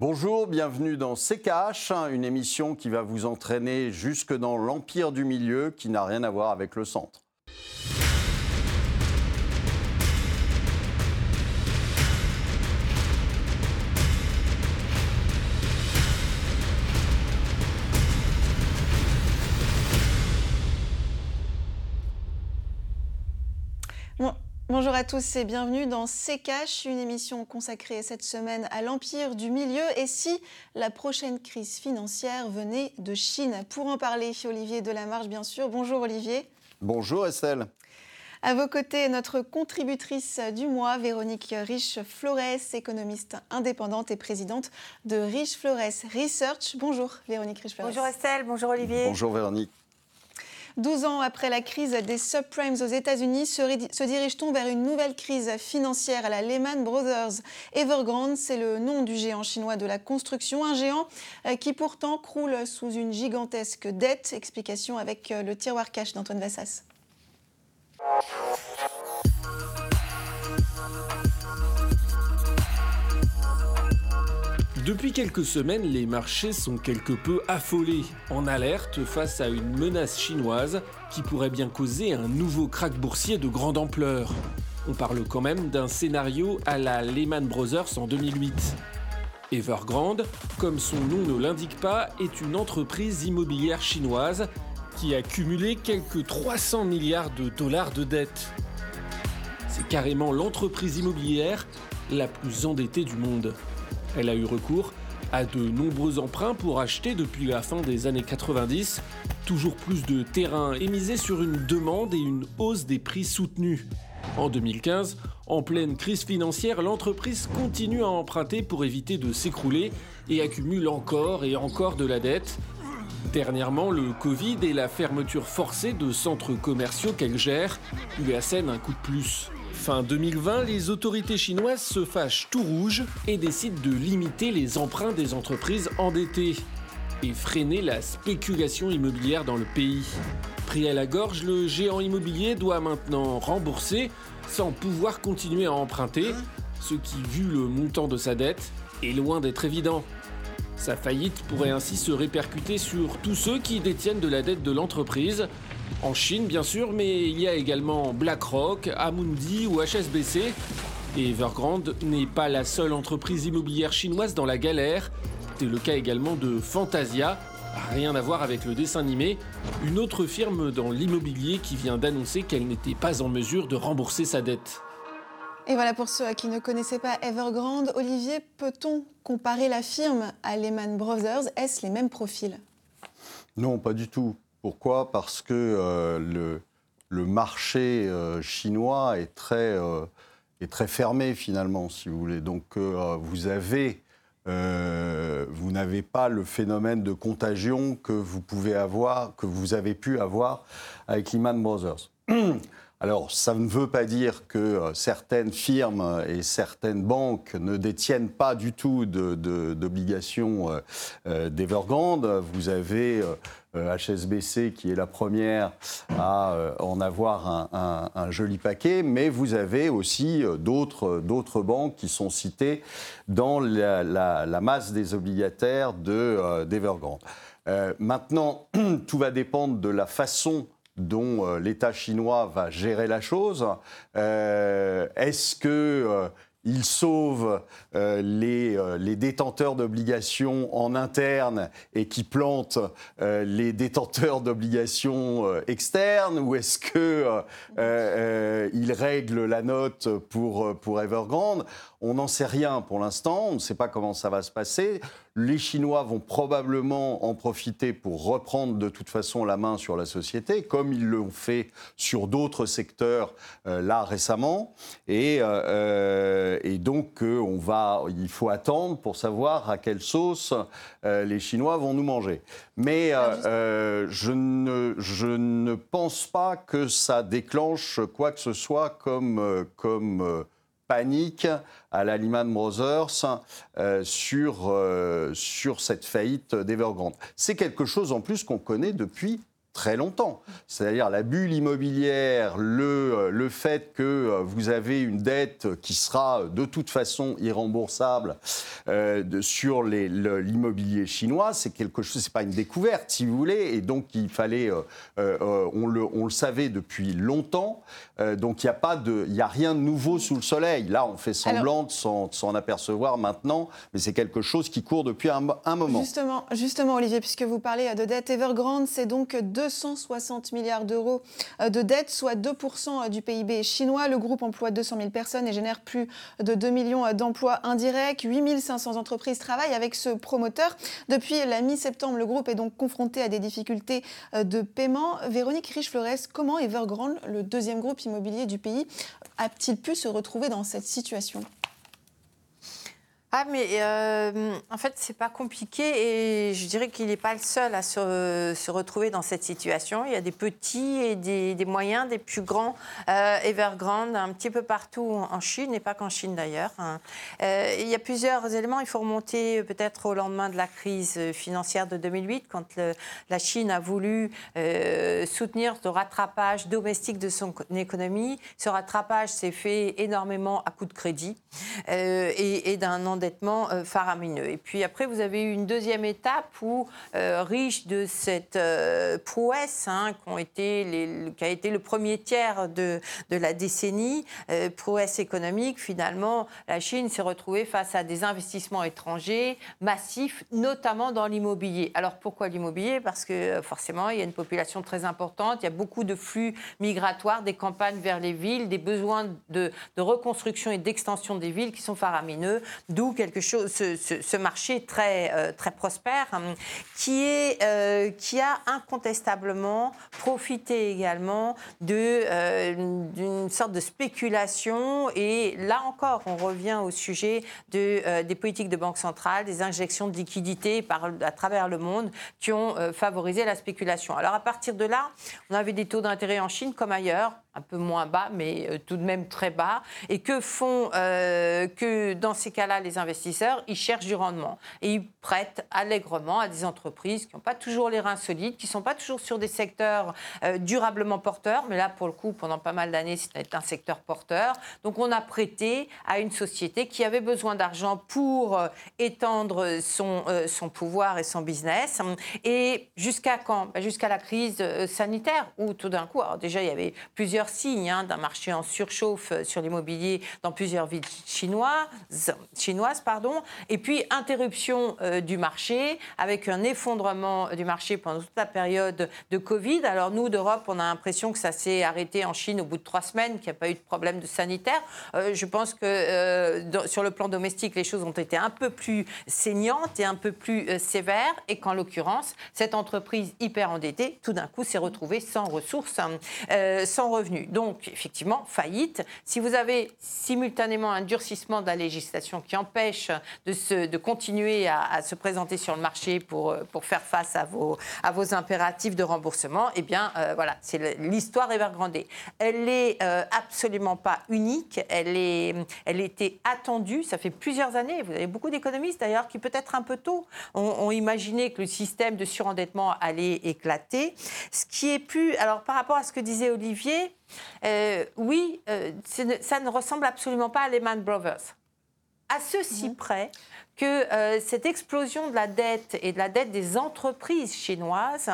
Bonjour, bienvenue dans CKH, une émission qui va vous entraîner jusque dans l'empire du milieu qui n'a rien à voir avec le centre. Bonjour à tous et bienvenue dans CKH, une émission consacrée cette semaine à l'empire du milieu et si la prochaine crise financière venait de Chine? Pour en parler, Olivier Delamarche, bien sûr. Bonjour Olivier. Bonjour Estelle. À vos côtés, notre contributrice du mois, Véronique Riche-Flores, économiste indépendante et présidente de Riche-Flores Research. Bonjour Véronique Riche-Flores. Bonjour Estelle, bonjour Olivier. Bonjour Véronique. 12 ans après la crise des subprimes aux États-Unis, se, dirige-t-on vers une nouvelle crise financière à la Lehman Brothers? Evergrande C'est le nom du géant chinois de la construction, un géant euh, qui pourtant croule sous une gigantesque dette. Explication avec euh, le tiroir cash d'Antoine Vassas. Depuis quelques semaines, les marchés sont quelque peu affolés, en alerte face à une menace chinoise qui pourrait bien causer un nouveau krach boursier de grande ampleur. On parle quand même d'un scénario à la Lehman Brothers en 2008. Evergrande, comme son nom ne l'indique pas, est une entreprise immobilière chinoise qui a cumulé quelques 300 milliards de dollars de dettes. C'est carrément l'entreprise immobilière la plus endettée du monde. Elle a eu recours à de nombreux emprunts pour acheter depuis la fin des années 90 toujours plus de terrain et miser sur une demande et une hausse des prix soutenus. En 2015, en pleine crise financière, l'entreprise continue à emprunter pour éviter de s'écrouler et accumule encore et encore de la dette. Dernièrement, le Covid et la fermeture forcée de centres commerciaux qu'elle gère lui assènent un coup de plus. Fin 2020, les autorités chinoises se fâchent tout rouge et décident de limiter les emprunts des entreprises endettées et freiner la spéculation immobilière dans le pays. Pris à la gorge, le géant immobilier doit maintenant rembourser sans pouvoir continuer à emprunter, ce qui, vu le montant de sa dette, est loin d'être évident. Sa faillite pourrait ainsi se répercuter sur tous ceux qui détiennent de la dette de l'entreprise, en Chine bien sûr, mais il y a également BlackRock, Amundi ou HSBC. Et Evergrande n'est pas la seule entreprise immobilière chinoise dans la galère. C'est le cas également de Fantasia, rien à voir avec le dessin animé, une autre firme dans l'immobilier qui vient d'annoncer qu'elle n'était pas en mesure de rembourser sa dette. Et voilà pour ceux qui ne connaissaient pas Evergrande, Olivier, peut-on comparer la firme à Lehman Brothers? Est-ce les mêmes profils? Non, pas du tout. Pourquoi? Parce que euh, le, marché euh, chinois est très, euh, est très fermé finalement, si vous voulez. Donc vous avez, vous n'avez pas le phénomène de contagion que vous pouvez avoir, que vous avez pu avoir avec Lehman Brothers. Alors, ça ne veut pas dire que certaines firmes et certaines banques ne détiennent pas du tout d'obligations d'Evergrande. Vous avez HSBC euh, qui est la première à euh, en avoir un, joli paquet, mais vous avez aussi euh, d'autres banques qui sont citées dans la, masse des obligataires d'Evergrande. maintenant, tout va dépendre de la façon dont l'État chinois va gérer la chose. Est-ce que il sauve euh, euh, les, détenteurs d'obligations en interne et qui plante euh, les détenteurs d'obligations externes Ou est-ce qu'il règle la note pour, pour Evergrande? On n'en sait rien pour l'instant, on ne sait pas comment ça va se passer. Les Chinois vont probablement en profiter pour reprendre de toute façon la main sur la société, comme ils l'ont fait sur d'autres secteurs là récemment. Et, et donc, on va, il faut attendre pour savoir à quelle sauce euh, les Chinois vont nous manger. Mais euh, euh, je, ne, je ne pense pas que ça déclenche quoi que ce soit comme, comme panique à la Lehman Brothers sur, sur cette faillite d'Evergrande. C'est quelque chose en plus qu'on connaît depuis très longtemps. C'est-à-dire la bulle immobilière, le, le fait que vous avez une dette qui sera de toute façon irremboursable de, sur l'immobilier chinois, c'est quelque chose, c'est pas une découverte, si vous voulez, et donc il fallait, on, le, on le savait depuis longtemps, donc il n'y a pas de, il a rien de nouveau sous le soleil. Là, on fait semblant de s'en apercevoir maintenant, mais c'est quelque chose qui court depuis un, moment. Justement, justement, Olivier, puisque vous parlez de dette, Evergrande, c'est donc 260 milliards d'euros euh, de dette, soit 2% du PIB chinois. Le groupe emploie 200 000 personnes et génère plus de 2 millions d'emplois indirects. 8 500 entreprises travaillent avec ce promoteur. Depuis la mi-septembre, le groupe est donc confronté à des difficultés euh, de paiement. Véronique Riche-Flores, comment Evergrande, le deuxième groupe immobilier du pays, a-t-il pu se retrouver dans cette situation? Ah, mais euh, en fait, c'est pas compliqué et je dirais qu'il n'est pas le seul à se, retrouver dans cette situation. Il y a des petits et des, moyens, des plus grands euh, Evergrande un petit peu partout en Chine et pas qu'en Chine d'ailleurs. Hein. Euh, il y a plusieurs éléments. Il faut remonter peut-être au lendemain de la crise financière de 2008, quand la Chine a voulu euh, soutenir le rattrapage domestique de son économie. Ce rattrapage s'est fait énormément à coup de crédit euh, et, et d'un endettement euh, faramineux. Et puis après, vous avez eu une deuxième étape où, euh, riche de cette euh, prouesse, hein, qui a été le premier tiers de, de la décennie, prouesse économique, finalement, la Chine s'est retrouvée face à des investissements étrangers massifs, notamment dans l'immobilier. Alors pourquoi l'immobilier? Parce que forcément, il y a une population très importante, il y a beaucoup de flux migratoires des campagnes vers les villes, des besoins de, de reconstruction et d'extension des villes qui sont faramineux, d'où quelque chose, ce, marché très, euh, très prospère, hein, qui, est, euh, qui a incontestablement profité également euh, d'une sorte de spéculation. Et là encore, on revient au sujet de, des politiques de banque centrale, des injections de liquidités par, à travers le monde qui ont favorisé la spéculation. Alors à partir de là, on avait des taux d'intérêt en Chine comme ailleurs, un peu moins bas, mais euh, tout de même très bas. Et que font euh, que dans ces cas-là les investisseurs? Ils cherchent du rendement et ils prêtent allègrement à des entreprises qui n'ont pas toujours les reins solides, qui ne sont pas toujours sur des secteurs euh, durablement porteurs. Mais là, pour le coup, pendant pas mal d'années, c'était un secteur porteur. Donc, on a prêté à une société qui avait besoin d'argent pour étendre son, son pouvoir et son business. Et jusqu'à quand? Ben, Jusqu'à la crise sanitaire, où tout d'un coup, déjà, il y avait plusieurs signes hein, d'un marché en surchauffe euh, sur l'immobilier dans plusieurs villes chinoises, pardon, et puis interruption euh, du marché avec un effondrement du marché pendant toute la période de Covid. Alors nous, d'Europe, on a l'impression que ça s'est arrêté en Chine au bout de trois semaines, qu'il n'y a pas eu de problème sanitaire. Euh, je pense que sur le plan domestique, les choses ont été un peu plus saignantes et un peu plus sévères, et qu'en l'occurrence, cette entreprise hyper endettée, tout d'un coup, s'est retrouvée sans ressources, sans revenus donc, effectivement, faillite. Si vous avez simultanément un durcissement de la législation qui empêche de, continuer à, se présenter sur le marché pour, pour faire face à vos, à vos impératifs de remboursement, eh bien, euh, voilà, c'est l'histoire Evergrande. Elle n'est euh, absolument pas unique. Elle, est, elle était attendue. Ça fait plusieurs années. Vous avez beaucoup d'économistes, d'ailleurs, qui peut-être un peu tôt ont, ont imaginé que le système de surendettement allait éclater. Ce qui est plus... Alors, par rapport à ce que disait Olivier, euh, oui, euh, ça ne ressemble absolument pas à Lehman Brothers. À ceci mhm. près que euh, cette explosion de la dette et de la dette des entreprises chinoises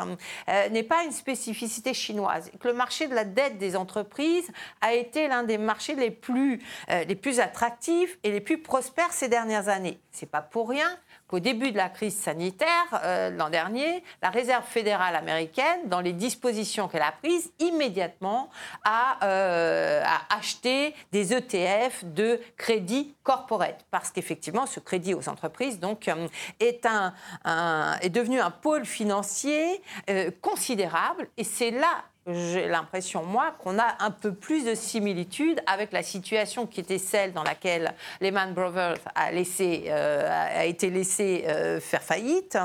n'est pas une spécificité chinoise. Que le marché de la dette des entreprises a été l'un des marchés les plus, les plus attractifs et les plus prospères ces dernières années. C'est pas pour rien qu'au début de la crise sanitaire euh, l'an dernier, la Réserve fédérale américaine, dans les dispositions qu'elle a prises, immédiatement a, euh, acheté des ETF de crédit corporate. Parce qu'effectivement, ce crédit aux entreprises donc, euh, est, un, est devenu un pôle financier considérable. Et c'est là j'ai l'impression, moi, qu'on a un peu plus de similitude avec la situation qui était celle dans laquelle Lehman Brothers a, euh, été laissé euh, faire faillite,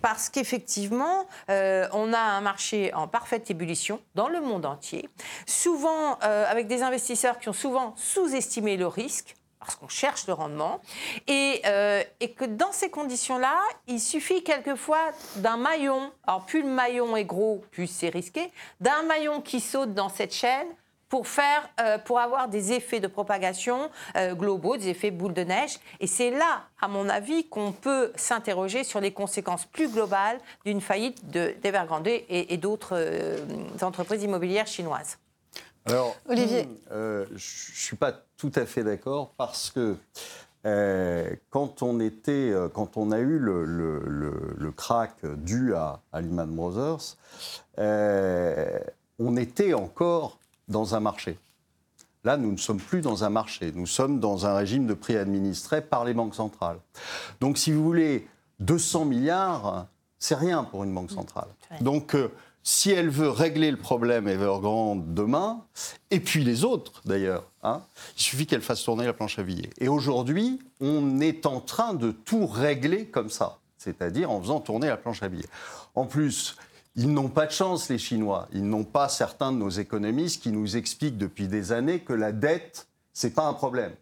parce qu'effectivement, euh, on a un marché en parfaite ébullition dans le monde entier, souvent avec des investisseurs qui ont souvent sous-estimé le risque parce qu'on cherche le rendement, et, euh, et que dans ces conditions-là, il suffit quelquefois d'un maillon, alors plus le maillon est gros, plus c'est risqué, d'un maillon qui saute dans cette chaîne pour, faire, euh, pour avoir des effets de propagation euh, globaux, des effets boule de neige. Et c'est là, à mon avis, qu'on peut s'interroger sur les conséquences plus globales d'une faillite d'Evergrande et d'autres entreprises immobilières chinoises. Alors, Olivier. je ne suis pas tout à fait d'accord parce que euh, quand, on était, euh, quand on a eu le, le, crack dû à, Lehman Brothers, euh, on était encore dans un marché. Là, nous ne sommes plus dans un marché, nous sommes dans un régime de prix administré par les banques centrales. Donc, si vous voulez, 200 milliards, c'est rien pour une banque centrale. Donc, si elle veut régler le problème Evergrande demain, et puis les autres d'ailleurs, hein, il suffit qu'elle fasse tourner la planche à billets. Et aujourd'hui, on est en train de tout régler comme ça, c'est-à-dire en faisant tourner la planche à billets. En plus, ils n'ont pas de chance, les Chinois. Ils n'ont pas certains de nos économistes qui nous expliquent depuis des années que la dette, n'est pas un problème.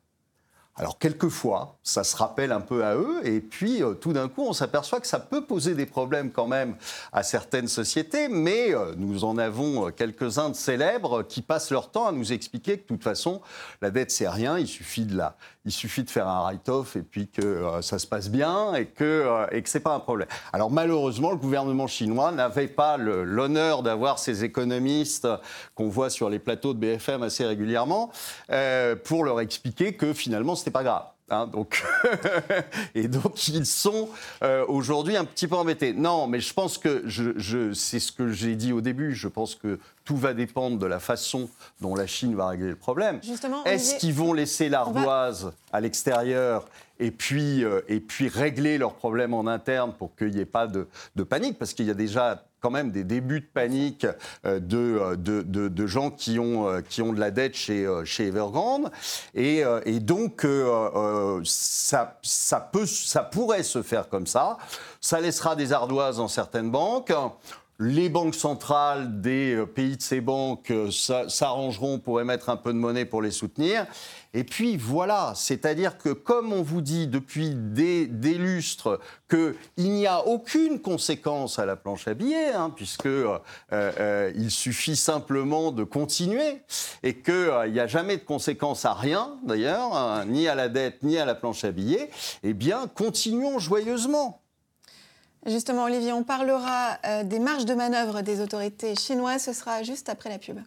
Alors quelquefois, ça se rappelle un peu à eux, et puis euh, tout d'un coup, on s'aperçoit que ça peut poser des problèmes quand même à certaines sociétés, mais euh, nous en avons euh, quelques-uns de célèbres qui passent leur temps à nous expliquer que de toute façon, la dette c'est rien, il suffit de la, il suffit de faire un write-off et puis que ça se passe bien et que et que c'est pas un problème. Alors malheureusement, le gouvernement chinois n'avait pas l'honneur d'avoir ces économistes qu'on voit sur les plateaux de BFM assez régulièrement pour leur expliquer que finalement c'était pas grave. Hein, donc et donc ils sont euh, aujourd'hui un petit peu embêtés. Non, mais je pense que je, c'est ce que j'ai dit au début. Je pense que tout va dépendre de la façon dont la Chine va régler le problème. Est-ce qu'ils vont laisser l'ardoise à l'extérieur et puis, euh, et puis régler leurs problèmes en interne pour qu'il n'y ait pas de, de panique? Parce qu'il y a déjà quand même des débuts de panique euh, euh, de, de, de, gens qui ont, euh, qui ont de la dette chez, chez Evergrande. Et, et donc, ça, ça, peut, ça pourrait se faire comme ça. Ça laissera des ardoises dans certaines banques. Les banques centrales des pays de ces banques s'arrangeront pour émettre un peu de monnaie pour les soutenir. Et puis voilà, c'est-à-dire que comme on vous dit depuis des, lustres qu'il n'y a aucune conséquence à la planche à billets, hein, puisque euh, euh, il suffit simplement de continuer et qu'il euh, n'y a jamais de conséquence à rien d'ailleurs, hein, ni à la dette ni à la planche à billets, eh bien continuons joyeusement. Justement, Olivier, on parlera des marges de manœuvre des autorités chinoises. Ce sera juste après la pub.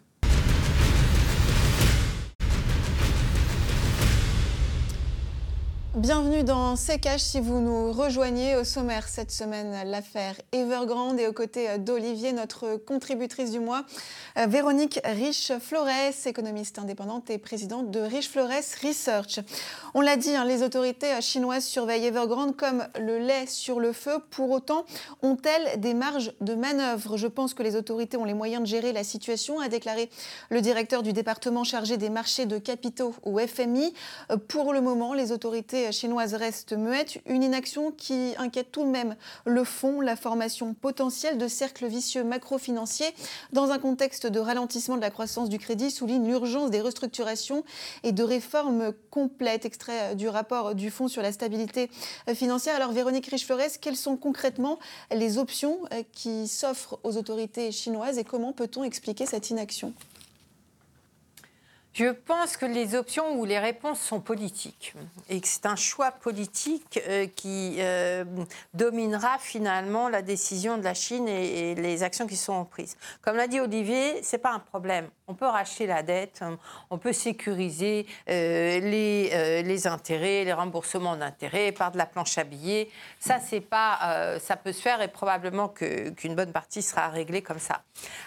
Bienvenue dans C'est si vous nous rejoignez. Au sommaire cette semaine, l'affaire Evergrande et aux côtés d'Olivier, notre contributrice du mois, euh, Véronique Rich-Flores, économiste indépendante et présidente de Rich-Flores Research. On l'a dit, hein, les autorités chinoises surveillent Evergrande comme le lait sur le feu. Pour autant, ont-elles des marges de manœuvre? Je pense que les autorités ont les moyens de gérer la situation, a déclaré le directeur du département chargé des marchés de capitaux au FMI. Euh, pour le moment, les autorités chinoise reste muette, une inaction qui inquiète tout de même le fond, la formation potentielle de cercles vicieux macro-financiers dans un contexte de ralentissement de la croissance du crédit souligne l'urgence des restructurations et de réformes complètes. Extrait du rapport du Fonds sur la stabilité financière. Alors Véronique Riche-Flores, quelles sont concrètement les options qui s'offrent aux autorités chinoises et comment peut-on expliquer cette inaction? Je pense que les options ou les réponses sont politiques et que c'est un choix politique euh, qui euh, dominera finalement la décision de la Chine et, les actions qui seront prises. Comme l'a dit Olivier, c'est pas un problème. On peut racheter la dette, on peut sécuriser euh, les, les, intérêts, les remboursements d'intérêts par de la planche à billets. Ça, c'est pas, ça peut se faire et probablement qu'une bonne partie sera réglée comme ça.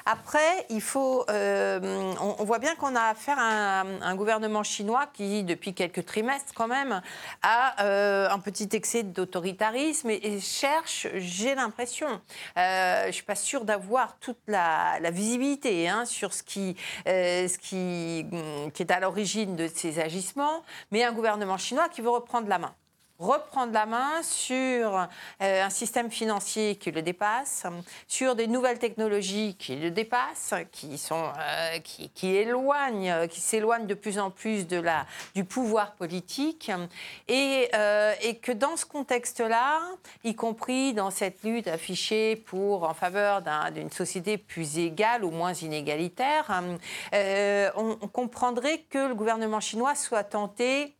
Après, il faut, on, on, voit bien qu'on a affaire à un, gouvernement chinois qui, depuis quelques trimestres quand même, a euh, un petit excès d'autoritarisme et, cherche, j'ai l'impression, euh, je ne suis pas sûre d'avoir toute la, visibilité hein, sur ce, euh, qui est à l'origine de ces agissements, mais un gouvernement chinois qui veut reprendre la main. Reprendre la main sur euh, un système financier qui le dépasse, sur des nouvelles technologies qui le dépassent, qui, euh, s'éloignent de plus en plus de du pouvoir politique, et, euh, et que dans ce contexte-là, y compris dans cette lutte affichée pour, en faveur d'une société plus égale ou moins inégalitaire, on comprendrait que le gouvernement chinois soit tenté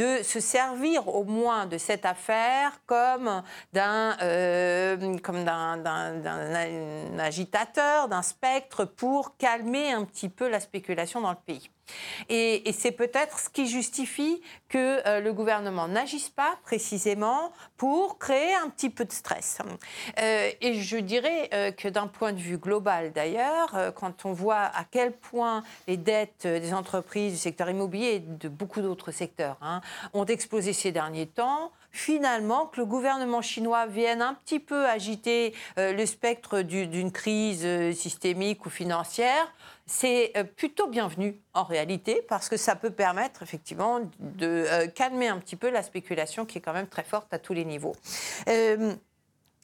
de se servir au moins de cette affaire comme d'un euh, d'un agitateur, d'un spectre pour calmer un petit peu la spéculation dans le pays. Et, c'est peut-être ce qui justifie que euh, le gouvernement n'agisse pas précisément pour créer un petit peu de stress. Euh, et je dirais que d'un point de vue global d'ailleurs, quand on voit à quel point les dettes des entreprises du secteur immobilier et de beaucoup d'autres secteurs hein, ont explosé ces derniers temps, finalement que le gouvernement chinois vienne un petit peu agiter le spectre d'une crise systémique ou financière, c'est euh, plutôt bienvenu en réalité parce que ça peut permettre effectivement de euh, calmer un petit peu la spéculation qui est quand même très forte à tous les niveaux. Euh,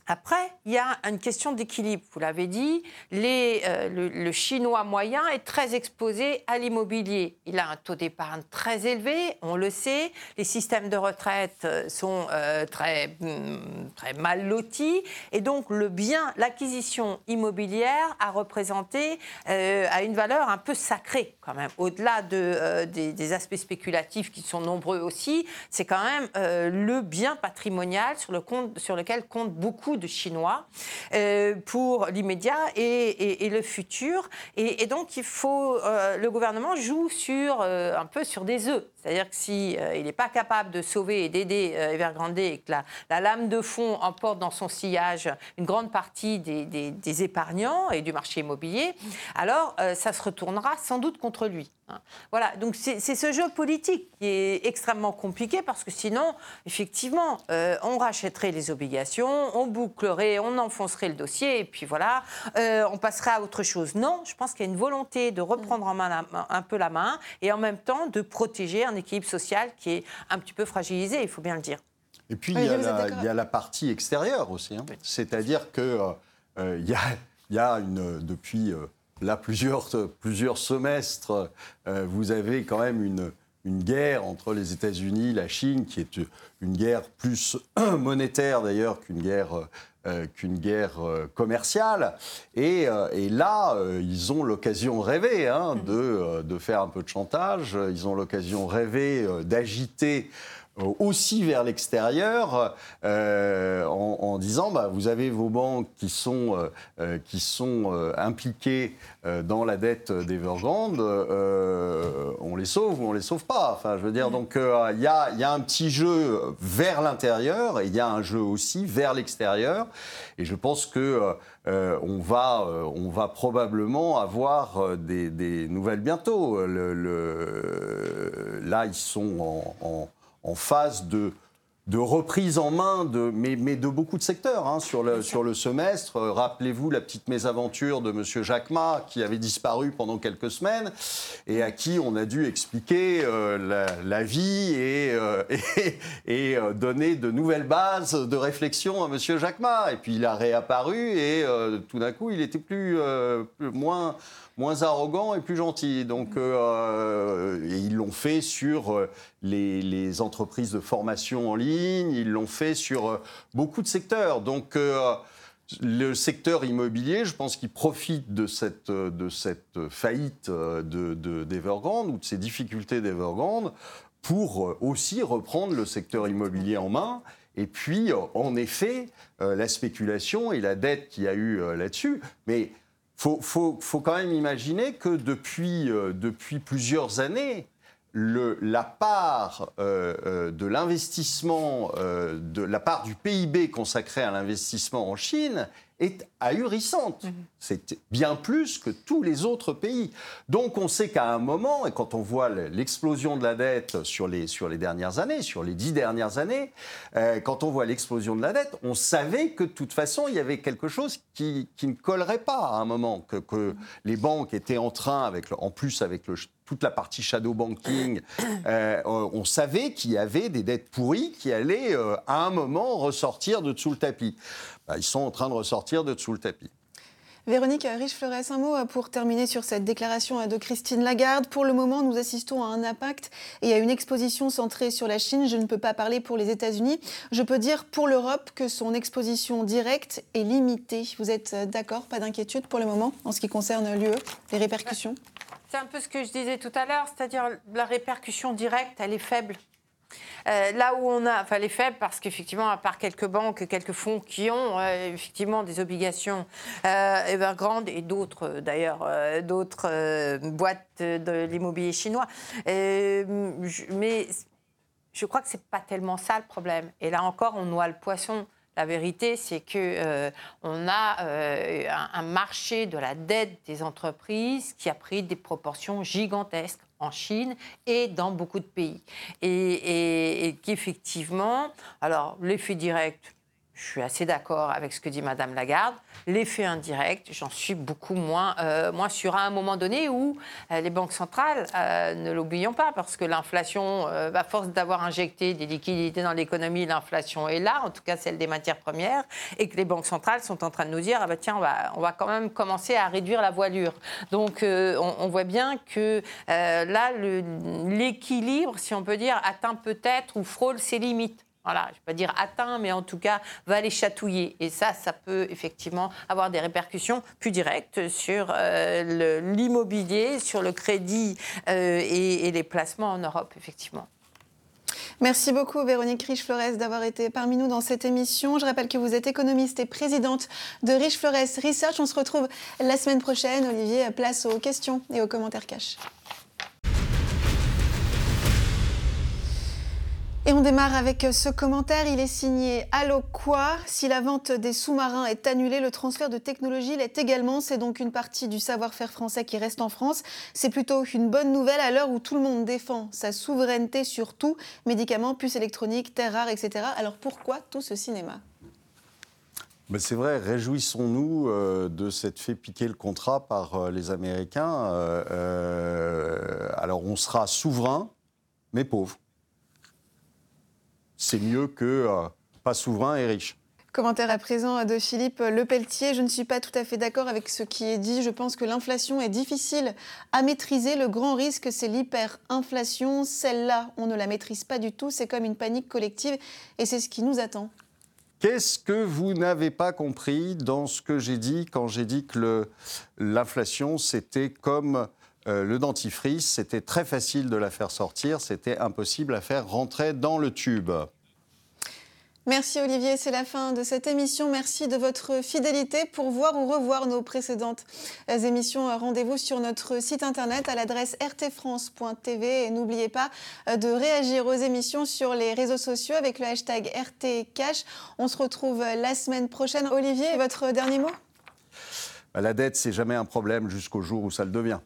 après, il y a une question d'équilibre. Vous l'avez dit, euh, le, chinois moyen est très exposé à l'immobilier. Il a un taux d'épargne très élevé, on le sait. Les systèmes de retraite euh, sont euh, très, mm, très mal lotis. Et donc, le bien, l'acquisition immobilière a représenté à une valeur un peu sacrée, quand même. Au-delà de, des, aspects spéculatifs qui sont nombreux aussi, c'est quand même le bien patrimonial sur, sur lequel compte beaucoup de Chinois euh, pour l'immédiat et, le futur. Et, donc, il faut, euh, le gouvernement joue sur, euh, un peu sur des œufs. C'est-à-dire que s'il il n'est pas capable de sauver et d'aider Evergrande et que la, lame de fond emporte dans son sillage une grande partie des, épargnants et du marché immobilier, alors ça se retournera sans doute contre lui. Hein. Voilà, donc c'est ce jeu politique qui est extrêmement compliqué parce que sinon, effectivement, euh, on rachèterait les obligations, on bouclerait, on enfoncerait le dossier et puis voilà, euh, on passerait à autre chose. Non, je pense qu'il y a une volonté de reprendre en main un peu la main et en même temps de protéger un équilibre social qui est un petit peu fragilisé, il faut bien le dire. Et puis il, y a la, partie extérieure aussi, hein. c'est-à-dire que euh, il, y a, une depuis là, plusieurs, plusieurs semestres, euh, vous avez quand même une, une guerre entre les États-Unis, la Chine, qui est une guerre plus monétaire d'ailleurs qu'une guerre, euh, qu'une guerre euh, commerciale. Et, et là, ils ont l'occasion rêvée hein, de, de, faire un peu de chantage, ils ont l'occasion rêvée d'agiter euh, aussi vers l'extérieur euh, en, disant bah, vous avez vos banques qui sont, euh, qui sont impliquées dans la dette d'Evergrande, on les sauve ou on les sauve pas. Enfin, je veux dire, donc il y a, y, a, un petit jeu vers l'intérieur et il y a un jeu aussi vers l'extérieur. Et je pense que on, va, on va probablement avoir des, des nouvelles bientôt. Le, le, là, ils sont en en phase de, de reprise en main, de, mais, mais de beaucoup de secteurs hein, sur, le, sur le semestre. Rappelez-vous la petite mésaventure de M. Jacquemat qui avait disparu pendant quelques semaines et à qui on a dû expliquer euh, la, vie et, euh, et, euh, donner de nouvelles bases de réflexion à M. Jacquemat. Et puis il a réapparu et tout d'un coup il était plus, moins moins arrogant et plus gentil. Donc, euh, ils l'ont fait sur euh, les, entreprises de formation en ligne, ils l'ont fait sur euh, beaucoup de secteurs. Donc, le secteur immobilier, je pense qu'il profite de cette, de cette faillite d'Evergrande de, ou de ces difficultés d'Evergrande pour aussi reprendre le secteur immobilier en main. Et puis, en effet, la spéculation et la dette qu'il y a eu là-dessus. Mais faut, faut, faut, quand même imaginer que depuis, euh, depuis plusieurs années, le, la part euh, euh, de l'investissement, de la part du PIB consacré à l'investissement en Chine est ahurissante. Mhm. C'est bien plus que tous les autres pays. Donc on sait qu'à un moment, et quand on voit l'explosion de la dette sur les, sur les dernières années, sur les dix dernières années, euh, quand on voit l'explosion de la dette, on savait que de toute façon, il y avait quelque chose qui, qui ne collerait pas à un moment, que, que les banques étaient en train, avec en plus avec le toute la partie shadow banking, euh, on savait qu'il y avait des dettes pourries qui allaient euh, à un moment ressortir de dessous le tapis. Bah, ils sont en train de ressortir de dessous le tapis. Véronique Riche-Flores, un mot pour terminer sur cette déclaration de Christine Lagarde. Pour le moment, nous assistons à un impact et à une exposition centrée sur la Chine. Je ne peux pas parler pour les États-Unis. Je peux dire pour l'Europe que son exposition directe est limitée. Vous êtes d'accord? Pas d'inquiétude pour le moment en ce qui concerne l'UE, les répercussions? C'est un peu ce que je disais tout à l'heure, c'est-à-dire la répercussion directe, elle est faible. Euh, là où on a, enfin les faibles, parce qu'effectivement, à part quelques banques, quelques fonds qui ont euh, effectivement des obligations euh, Evergrande et d'autres d'ailleurs, d'autres boîtes de l'immobilier chinois. mais je crois que c'est pas tellement ça le problème. Et là encore, on noie le poisson. La vérité, c'est que on a un, marché de la dette des entreprises qui a pris des proportions gigantesques en Chine et dans beaucoup de pays. Et, et qu'effectivement, alors l'effet direct, je suis assez d'accord avec ce que dit Madame Lagarde. L'effet indirect, j'en suis beaucoup moins, euh, moins sûr à un moment donné où euh, les banques centrales, euh, ne l'oublions pas, parce que l'inflation, à force d'avoir injecté des liquidités dans l'économie, l'inflation est là, en tout cas celle des matières premières, et que les banques centrales sont en train de nous dire, ah bah tiens, on va, on va quand même commencer à réduire la voilure. Donc on, on, voit bien que là, l'équilibre, si on peut dire, atteint peut-être ou frôle ses limites voilà, je ne vais pas dire atteint, mais en tout cas va les chatouiller. Et ça, ça peut effectivement avoir des répercussions plus directes sur euh, l'immobilier, sur le crédit euh, et, les placements en Europe, effectivement. Merci beaucoup Véronique Riche-Flores d'avoir été parmi nous dans cette émission. Je rappelle que vous êtes économiste et présidente de Riche-Flores Research. On se retrouve la semaine prochaine. Olivier, place aux questions et aux commentaires cash. Et on démarre avec ce commentaire. Il est signé Allo quoi? Si la vente des sous-marins est annulée, le transfert de technologie l'est également. C'est donc une partie du savoir-faire français qui reste en France. C'est plutôt une bonne nouvelle à l'heure où tout le monde défend sa souveraineté sur tout médicaments, puces électroniques, terres rares, etc. Alors pourquoi tout ce cinéma? Ben c'est vrai, réjouissons-nous euh, de cette fait piquer le contrat par euh, les Américains. Euh, alors on sera souverain, mais pauvre c'est mieux que euh, pas souverain et riche. Commentaire à présent de Philippe Lepelletier. Je ne suis pas tout à fait d'accord avec ce qui est dit. Je pense que l'inflation est difficile à maîtriser. Le grand risque, c'est l'hyperinflation. Celle-là, on ne la maîtrise pas du tout. C'est comme une panique collective et c'est ce qui nous attend. Qu'est-ce que vous n'avez pas compris dans ce que j'ai dit quand j'ai dit que l'inflation, c'était comme euh, le dentifrice, c'était très facile de la faire sortir, c'était impossible à faire rentrer dans le tube. Merci Olivier, c'est la fin de cette émission. Merci de votre fidélité. Pour voir ou revoir nos précédentes émissions, rendez-vous sur notre site internet à l'adresse rtfrance.tv et n'oubliez pas de réagir aux émissions sur les réseaux sociaux avec le hashtag RTCash. On se retrouve la semaine prochaine. Olivier, votre dernier mot? La dette, c'est jamais un problème jusqu'au jour où ça le devient.